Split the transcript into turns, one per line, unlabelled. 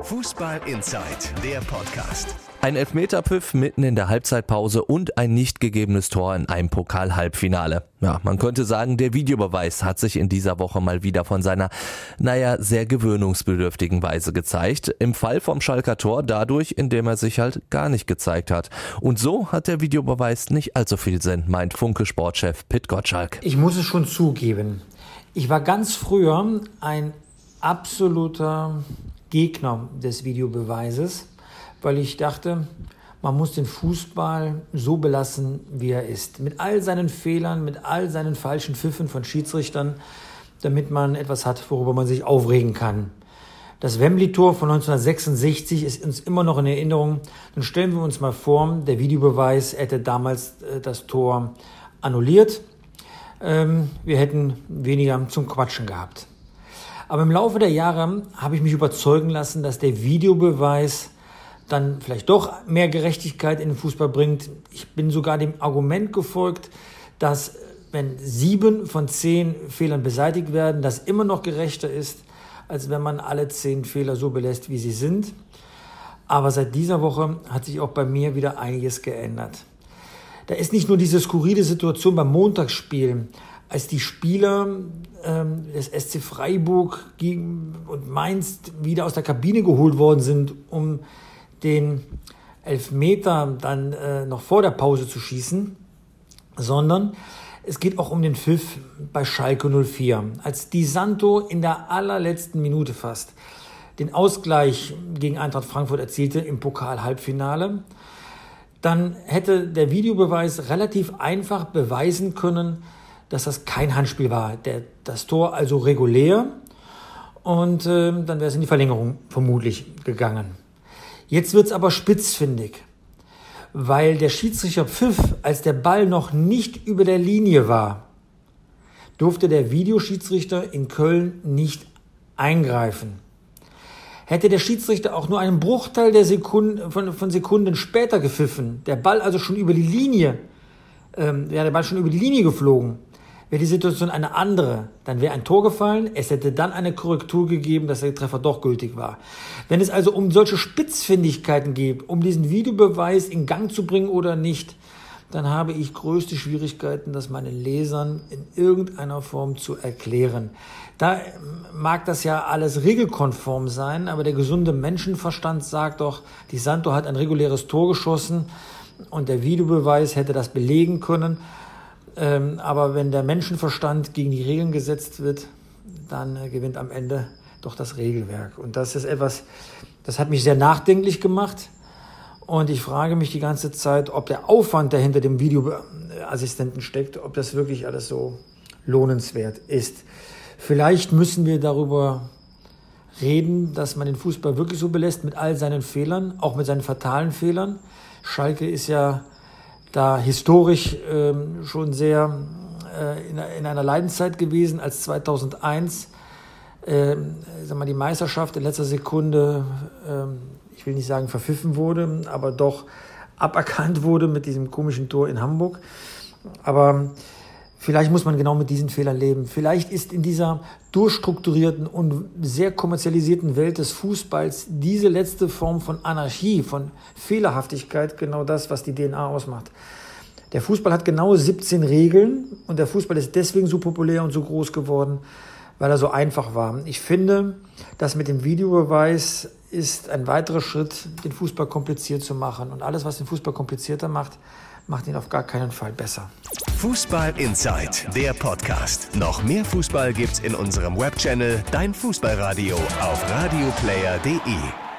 Fußball Inside, der Podcast.
Ein Elfmeterpfiff mitten in der Halbzeitpause und ein nicht gegebenes Tor in einem Pokal-Halbfinale. Ja, man könnte sagen, der Videobeweis hat sich in dieser Woche mal wieder von seiner, naja, sehr gewöhnungsbedürftigen Weise gezeigt. Im Fall vom Schalker Tor dadurch, indem er sich halt gar nicht gezeigt hat. Und so hat der Videobeweis nicht allzu viel Sinn, meint Funke-Sportchef Pit Gottschalk.
Ich muss es schon zugeben. Ich war ganz früher ein absoluter Gegner des Videobeweises, weil ich dachte, man muss den Fußball so belassen, wie er ist. Mit all seinen Fehlern, mit all seinen falschen Pfiffen von Schiedsrichtern, damit man etwas hat, worüber man sich aufregen kann. Das Wembley-Tor von 1966 ist uns immer noch in Erinnerung. Dann stellen wir uns mal vor, der Videobeweis hätte damals äh, das Tor annulliert. Ähm, wir hätten weniger zum Quatschen gehabt. Aber im Laufe der Jahre habe ich mich überzeugen lassen, dass der Videobeweis dann vielleicht doch mehr Gerechtigkeit in den Fußball bringt. Ich bin sogar dem Argument gefolgt, dass wenn sieben von zehn Fehlern beseitigt werden, das immer noch gerechter ist, als wenn man alle zehn Fehler so belässt, wie sie sind. Aber seit dieser Woche hat sich auch bei mir wieder einiges geändert. Da ist nicht nur diese skurrile Situation beim Montagsspiel, als die Spieler ähm, des SC Freiburg gegen, und Mainz wieder aus der Kabine geholt worden sind, um den Elfmeter dann äh, noch vor der Pause zu schießen, sondern es geht auch um den Pfiff bei Schalke 04. Als Di Santo in der allerletzten Minute fast den Ausgleich gegen Eintracht Frankfurt erzielte im Pokal-Halbfinale, dann hätte der Videobeweis relativ einfach beweisen können, dass das kein Handspiel war. Der, das Tor also regulär und äh, dann wäre es in die Verlängerung vermutlich gegangen. Jetzt wird es aber spitzfindig, weil der Schiedsrichter pfiff, als der Ball noch nicht über der Linie war, durfte der Videoschiedsrichter in Köln nicht eingreifen. Hätte der Schiedsrichter auch nur einen Bruchteil der Sekunden, von, von Sekunden später gepfiffen, der Ball also schon über die Linie, ähm, wäre der Ball schon über die Linie geflogen, Wäre die Situation eine andere, dann wäre ein Tor gefallen, es hätte dann eine Korrektur gegeben, dass der Treffer doch gültig war. Wenn es also um solche Spitzfindigkeiten geht, um diesen Videobeweis in Gang zu bringen oder nicht, dann habe ich größte Schwierigkeiten, das meinen Lesern in irgendeiner Form zu erklären. Da mag das ja alles regelkonform sein, aber der gesunde Menschenverstand sagt doch, die Santo hat ein reguläres Tor geschossen und der Videobeweis hätte das belegen können. Ähm, aber wenn der Menschenverstand gegen die Regeln gesetzt wird, dann äh, gewinnt am Ende doch das Regelwerk. Und das ist etwas, das hat mich sehr nachdenklich gemacht. Und ich frage mich die ganze Zeit, ob der Aufwand, der hinter dem Videoassistenten steckt, ob das wirklich alles so lohnenswert ist. Vielleicht müssen wir darüber reden, dass man den Fußball wirklich so belässt mit all seinen Fehlern, auch mit seinen fatalen Fehlern. Schalke ist ja da historisch ähm, schon sehr äh, in, in, einer Leidenszeit gewesen, als 2001 äh, sag mal, die Meisterschaft in letzter Sekunde, äh, ich will nicht sagen verpfiffen wurde, aber doch aberkannt wurde mit diesem komischen Tor in Hamburg. Aber Vielleicht muss man genau mit diesen Fehlern leben. Vielleicht ist in dieser durchstrukturierten und sehr kommerzialisierten Welt des Fußballs diese letzte Form von Anarchie, von Fehlerhaftigkeit genau das, was die DNA ausmacht. Der Fußball hat genau 17 Regeln und der Fußball ist deswegen so populär und so groß geworden, weil er so einfach war. Ich finde, dass mit dem Videobeweis ist ein weiterer Schritt, den Fußball kompliziert zu machen. Und alles, was den Fußball komplizierter macht, macht ihn auf gar keinen Fall besser.
Fußball Inside, der Podcast. Noch mehr Fußball gibt's in unserem Webchannel Dein Fußballradio auf radioplayer.de.